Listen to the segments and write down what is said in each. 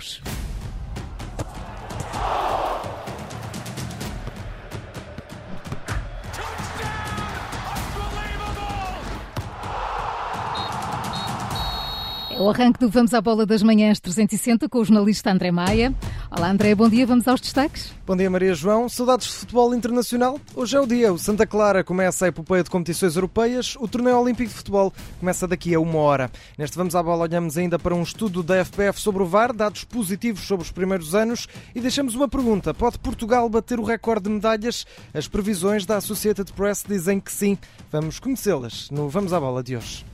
jogos. É o arranque do Vamos à Bola das Manhãs 360 com o jornalista André Maia. Olá André, bom dia, vamos aos destaques. Bom dia Maria João, saudades de futebol internacional? Hoje é o dia, o Santa Clara começa a epopeia de competições europeias, o torneio olímpico de futebol começa daqui a uma hora. Neste Vamos à Bola olhamos ainda para um estudo da FPF sobre o VAR, dados positivos sobre os primeiros anos e deixamos uma pergunta, pode Portugal bater o recorde de medalhas? As previsões da Associated Press dizem que sim. Vamos conhecê-las no Vamos à Bola de hoje.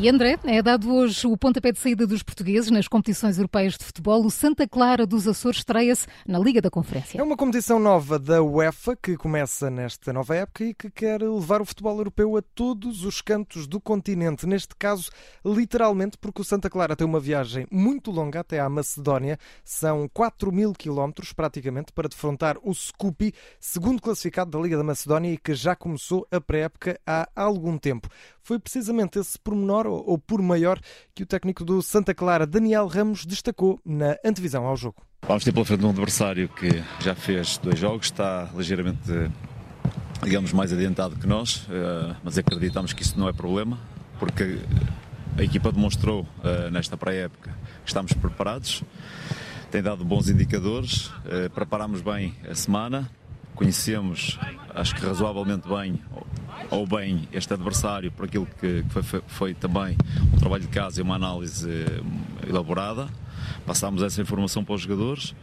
E André, é dado hoje o pontapé de saída dos portugueses nas competições europeias de futebol. O Santa Clara dos Açores estreia-se na Liga da Conferência. É uma competição nova da UEFA que começa nesta nova época e que quer levar o futebol europeu a todos os cantos do continente. Neste caso, literalmente, porque o Santa Clara tem uma viagem muito longa até à Macedónia. São 4 mil quilómetros, praticamente, para defrontar o Scupi, segundo classificado da Liga da Macedónia e que já começou a pré-época há algum tempo. Foi precisamente esse pormenor ou por maior que o técnico do Santa Clara, Daniel Ramos, destacou na antevisão ao jogo. Vamos ter pela frente um adversário que já fez dois jogos, está ligeiramente, digamos, mais adiantado que nós, eh, mas acreditamos que isso não é problema, porque a equipa demonstrou eh, nesta pré-época que estamos preparados, tem dado bons indicadores, eh, preparamos bem a semana, conhecemos, acho que razoavelmente bem, ou bem este adversário por aquilo que foi, foi também um trabalho de casa e uma análise eh, elaborada. Passámos essa informação para os jogadores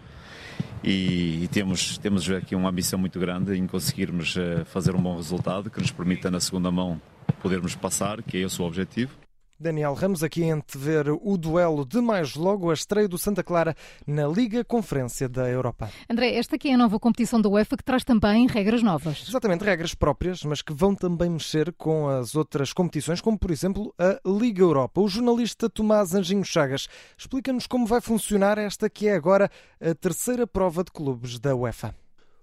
e, e, temos, temos aqui uma ambição muito grande em conseguirmos eh, fazer um bom resultado que nos permita na segunda mão podermos passar, que é esse o objetivo. Daniel Ramos aqui em ver o duelo de mais logo a estreia do Santa Clara na Liga Conferência da Europa. André, esta aqui é a nova competição da UEFA que traz também regras novas. Exatamente, regras próprias, mas que vão também mexer com as outras competições, como por exemplo a Liga Europa. O jornalista Tomás Anjinho Chagas explica-nos como vai funcionar esta que é agora a terceira prova de clubes da UEFA.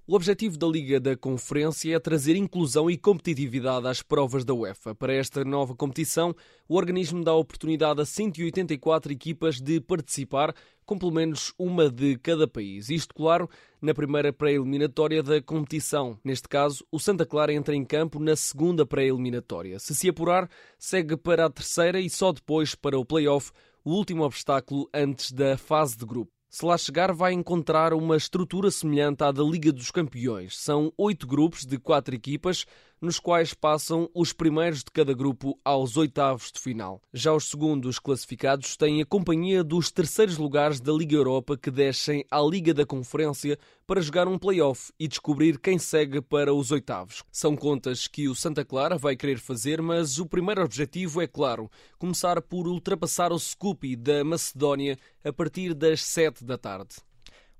O objetivo da Liga da Conferência é trazer inclusão e competitividade às provas da UEFA. Para esta nova competição, o organismo dá oportunidade a 184 equipas de participar, com pelo menos uma de cada país. Isto, claro, na primeira pré-eliminatória da competição. Neste caso, o Santa Clara entra em campo na segunda pré-eliminatória. Se se apurar, segue para a terceira e só depois para o play-off, o último obstáculo antes da fase de grupo. Se lá chegar, vai encontrar uma estrutura semelhante à da Liga dos Campeões. São oito grupos de quatro equipas, nos quais passam os primeiros de cada grupo aos oitavos de final. Já os segundos classificados têm a companhia dos terceiros lugares da Liga Europa que descem à Liga da Conferência para jogar um play-off e descobrir quem segue para os oitavos. São contas que o Santa Clara vai querer fazer, mas o primeiro objetivo é claro: começar por ultrapassar o Scoopy da Macedónia a partir das sete da tarde.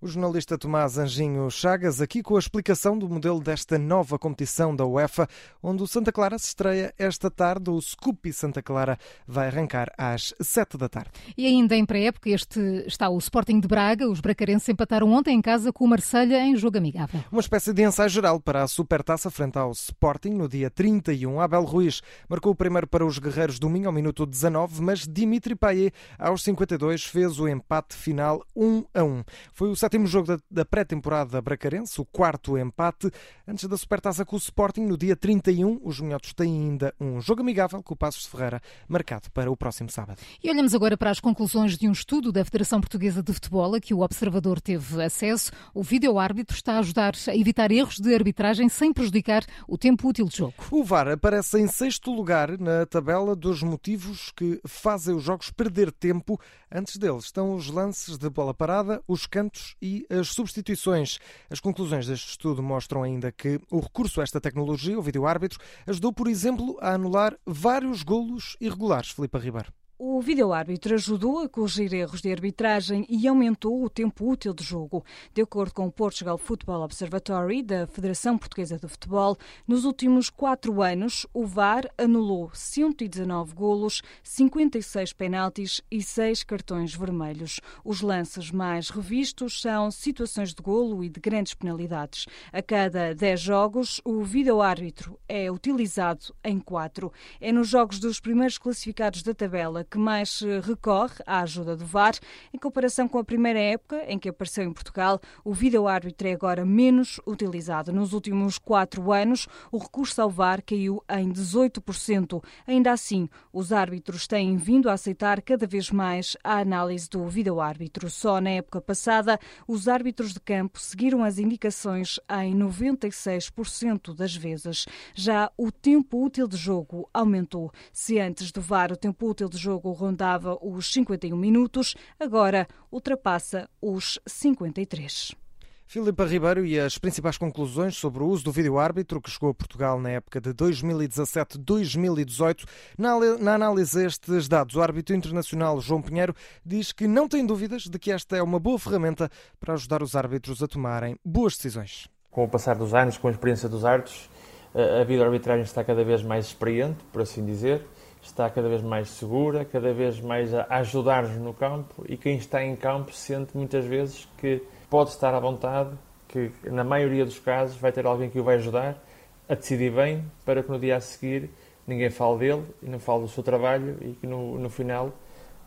O jornalista Tomás Anjinho Chagas, aqui com a explicação do modelo desta nova competição da UEFA, onde o Santa Clara se estreia esta tarde. O Scoopy Santa Clara vai arrancar às 7 da tarde. E ainda em pré-época, este está o Sporting de Braga. Os bracarenses empataram ontem em casa com o Marselha em jogo amigável. Uma espécie de ensaio geral para a Supertaça frente ao Sporting no dia 31. Abel Ruiz marcou o primeiro para os guerreiros domingo ao minuto 19, mas Dimitri Payet aos 52 fez o empate final 1 a 1. Foi o sétimo jogo da, da pré-temporada bracarense, o quarto empate, antes da Supertaça com o Sporting no dia 31. Os minhotos têm ainda um jogo amigável com o Passos de Ferreira, marcado para o próximo sábado. E olhamos agora para as conclusões de um estudo da Federação Portuguesa de Futebol, a que o Observador teve acesso. O vídeo-árbitro está a ajudar a evitar erros de arbitragem sem prejudicar o tempo útil de jogo. O VAR aparece em sexto lugar na tabela dos motivos que fazem os jogos perder tempo. Antes deles estão os lances de bola parada, os cantos e as substituições. As conclusões deste estudo mostram ainda que o recurso a esta tecnologia, o vídeo-árbitro, ajudou, por exemplo, a anular vários golos irregulares, Filipe Ribeiro. O vídeo-árbitro ajudou a corrigir erros de arbitragem e aumentou o tempo útil de jogo. De acordo com o Portugal Football Observatory, da Federação Portuguesa de Futebol, nos últimos quatro anos, o VAR anulou 119 golos, 56 penaltis e 6 cartões vermelhos. Os lances mais revistos são situações de golo e de grandes penalidades. A cada 10 jogos, o vídeo-árbitro é utilizado em 4. É nos jogos dos primeiros classificados da tabela que mais recorre à ajuda do VAR. Em comparação com a primeira época em que apareceu em Portugal, o vídeo-árbitro é agora menos utilizado. Nos últimos quatro anos, o recurso ao VAR caiu em 18%. Ainda assim, os árbitros têm vindo a aceitar cada vez mais a análise do vídeo-árbitro. Só na época passada, os árbitros de campo seguiram as indicações em 96% das vezes. Já o tempo útil de jogo aumentou. Se antes do VAR o tempo útil de jogo rondava os 51 minutos, agora ultrapassa os 53. Filipe Ribeiro e as principais conclusões sobre o uso do vídeo-árbitro que chegou a Portugal na época de 2017-2018. Na, análise a estes dados, o árbitro internacional João Pinheiro diz que não tem dúvidas de que esta é uma boa ferramenta para ajudar os árbitros a tomarem boas decisões. Com o passar dos anos, com a experiência dos árbitros, a vídeo-arbitragem está cada vez mais experiente, por assim dizer está cada vez mais segura, cada vez mais a ajudar-nos no campo e quem está em campo sente muitas vezes que pode estar à vontade, que na maioria dos casos vai ter alguém que o vai ajudar a decidir bem para que no dia a seguir ninguém fale dele e não fale do seu trabalho e que no, no final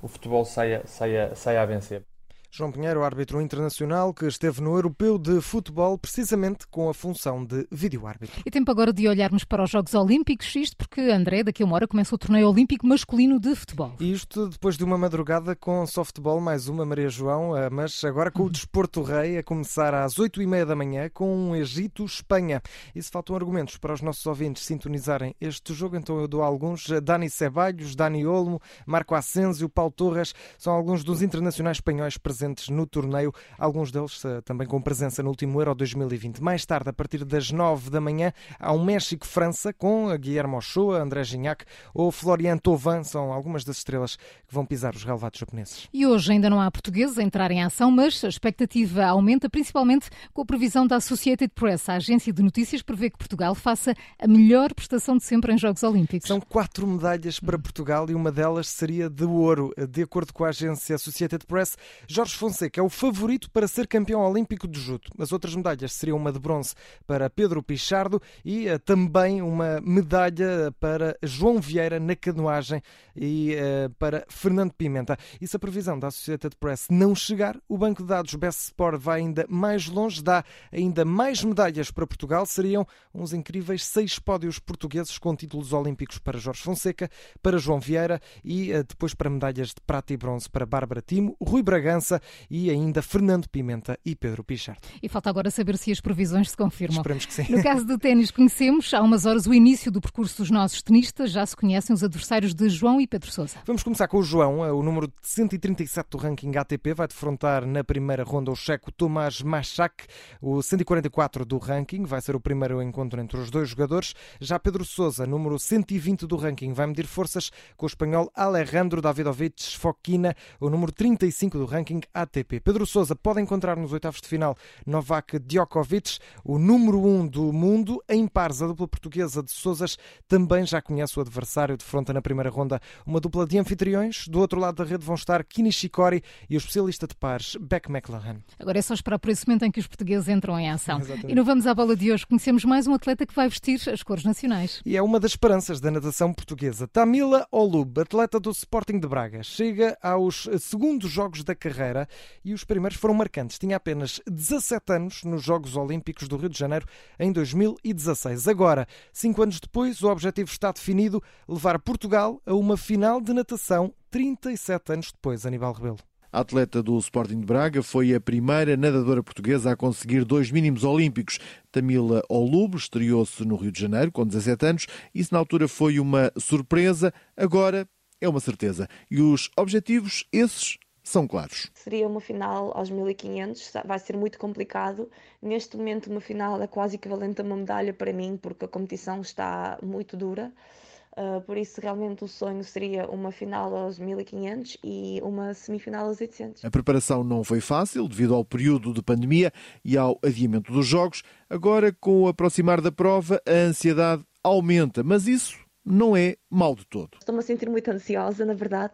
o futebol saia, saia, saia a vencer. João Pinheiro, árbitro internacional, que esteve no Europeu de Futebol precisamente com a função de vídeo-árbitro. E tempo agora de olharmos para os Jogos Olímpicos, isto porque, André, daqui a uma hora começa o torneio olímpico masculino de futebol. Isto depois de uma madrugada com softball, mais uma, Maria João, eh, mas agora com o Desporto Rei a começar às oito e meia da manhã com um Egito-Espanha. E se faltam argumentos para os nossos ouvintes sintonizarem este jogo, então eu dou alguns. Dani Ceballos, Dani Olmo, Marco Asensio, Paulo Torres, são alguns dos internacionais espanhóis presentes presentes no torneio, alguns deles eh, também com presença no último Euro 2020. Mais tarde, a partir das 9 da manhã, há um México-França com Guilherme Ochoa, André Gignac ou Florian Tovan, são algumas das estrelas que vão pisar os relevados japoneses. E hoje ainda não há portugueses a entrar em ação, mas a expectativa aumenta principalmente com a previsão da Associated Press. A agência de notícias prevê que Portugal faça a melhor prestação de sempre em Jogos Olímpicos. São quatro medalhas para Portugal e uma delas seria de ouro. De acordo com a agência Associated Press, Jorge Fonseca é o favorito para ser campeão olímpico de judo. As outras medalhas seriam uma de bronze para Pedro Pichardo e uh, também uma medalha para João Vieira na canoagem e uh, para Fernando Pimenta. E se a previsão da Associated Press não chegar, o banco de dados Best Sport vai ainda mais longe, dá ainda mais medalhas para Portugal. Seriam uns incríveis seis pódios portugueses com títulos olímpicos para Jorge Fonseca, para João Vieira e uh, depois para medalhas de prata e bronze para Bárbara Timo, Rui Bragança e ainda Fernando Pimenta e Pedro Pichardo. E falta agora saber se as previsões se confirmam. Esperemos que sim. No caso do ténis, conhecemos há umas horas o início do percurso dos nossos tenistas. Já se conhecem os adversários de João e Pedro Sousa. Vamos começar com o João, o número 137 do ranking ATP. Vai defrontar na primeira ronda o checo Tomás Machak, o 144 do ranking. Vai ser o primeiro encontro entre os dois jogadores. Já Pedro Sousa, número 120 do ranking, vai medir forças com o espanhol Alejandro Davidovich Fokina, o número 35 do ranking ATP. Pedro Sousa pode encontrar nos oitavos de final Novak Djokovic, o número 1 um do mundo. Em pares, a dupla portuguesa de Sousas também já conhece o adversário de fronta na primeira ronda. Uma dupla de anfitriões. Do outro lado da rede vão estar Kini Shikori e o especialista de pares Beck McLaren. Agora é só esperar por esse momento em que os portugueses entram em ação. Exatamente. E não vamos à bola de hoje. Conhecemos mais um atleta que vai vestir as cores nacionais. E é uma das esperanças da natação portuguesa. Tamila Olub, atleta do Sporting de Braga, chega aos segundos jogos da carreira e os primeiros foram marcantes. Tinha apenas 17 anos nos Jogos Olímpicos do Rio de Janeiro em 2016. Agora, cinco anos depois, o objetivo está definido: levar Portugal a uma final de natação 37 anos depois, Aníbal Rebelo. A atleta do Sporting de Braga foi a primeira nadadora portuguesa a conseguir dois mínimos olímpicos. Tamila Olubo estreou-se no Rio de Janeiro com 17 anos. Isso na altura foi uma surpresa, agora é uma certeza. E os objetivos, esses, são claros. Seria uma final aos 1500, vai ser muito complicado. Neste momento, uma final é quase equivalente a uma medalha para mim, porque a competição está muito dura. Uh, por isso, realmente, o sonho seria uma final aos 1500 e uma semifinal aos 800. A preparação não foi fácil devido ao período de pandemia e ao adiamento dos jogos. Agora, com o aproximar da prova, a ansiedade aumenta, mas isso não é mal de todo. Estou-me a sentir muito ansiosa, na verdade.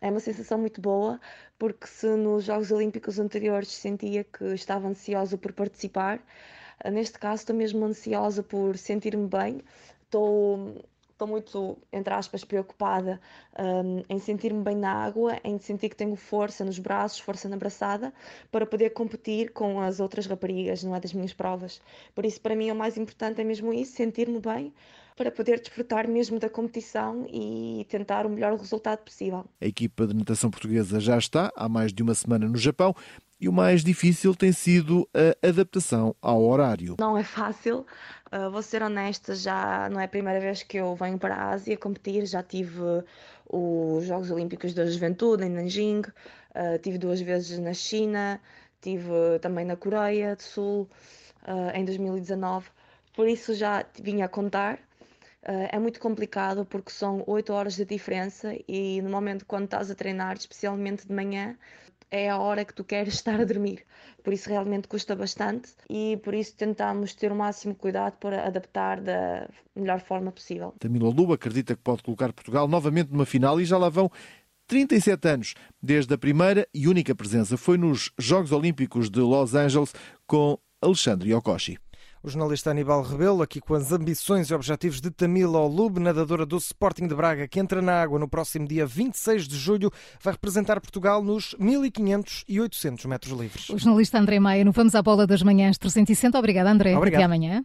É uma sensação muito boa, porque se nos Jogos Olímpicos anteriores sentia que estava ansiosa por participar, neste caso estou mesmo ansiosa por sentir-me bem. Estou estou muito, entre aspas, preocupada um, em sentir-me bem na água, em sentir que tenho força nos braços, força na braçada, para poder competir com as outras raparigas, não é das minhas provas. Por isso, para mim, o mais importante é mesmo isso, sentir-me bem, para poder desfrutar mesmo da competição e tentar o melhor resultado possível. A equipa de natação portuguesa já está há mais de uma semana no Japão e o mais difícil tem sido a adaptação ao horário. Não é fácil, uh, vou ser honesta, já não é a primeira vez que eu venho para a Ásia competir, já tive os Jogos Olímpicos da Juventude em Nanjing, uh, tive duas vezes na China, tive também na Coreia do Sul uh, em 2019, por isso já vinha a contar é muito complicado porque são 8 horas de diferença e normalmente quando estás a treinar, especialmente de manhã, é a hora que tu queres estar a dormir. Por isso realmente custa bastante e por isso tentamos ter o máximo cuidado para adaptar da melhor forma possível. Tamilo Luba acredita que pode colocar Portugal novamente numa final e já lá vão 37 anos desde a primeira e única presença. Foi nos Jogos Olímpicos de Los Angeles com Alexandre Yokoshi. O jornalista Aníbal Rebelo, aqui com as ambições e objetivos de Tamila Olub, nadadora do Sporting de Braga, que entra na água no próximo dia 26 de julho, vai representar Portugal nos 1500 e 800 metros livres. O jornalista André Maia, no Vamos à Bola das Manhãs 360. Obrigada, André. Obrigado. Até amanhã.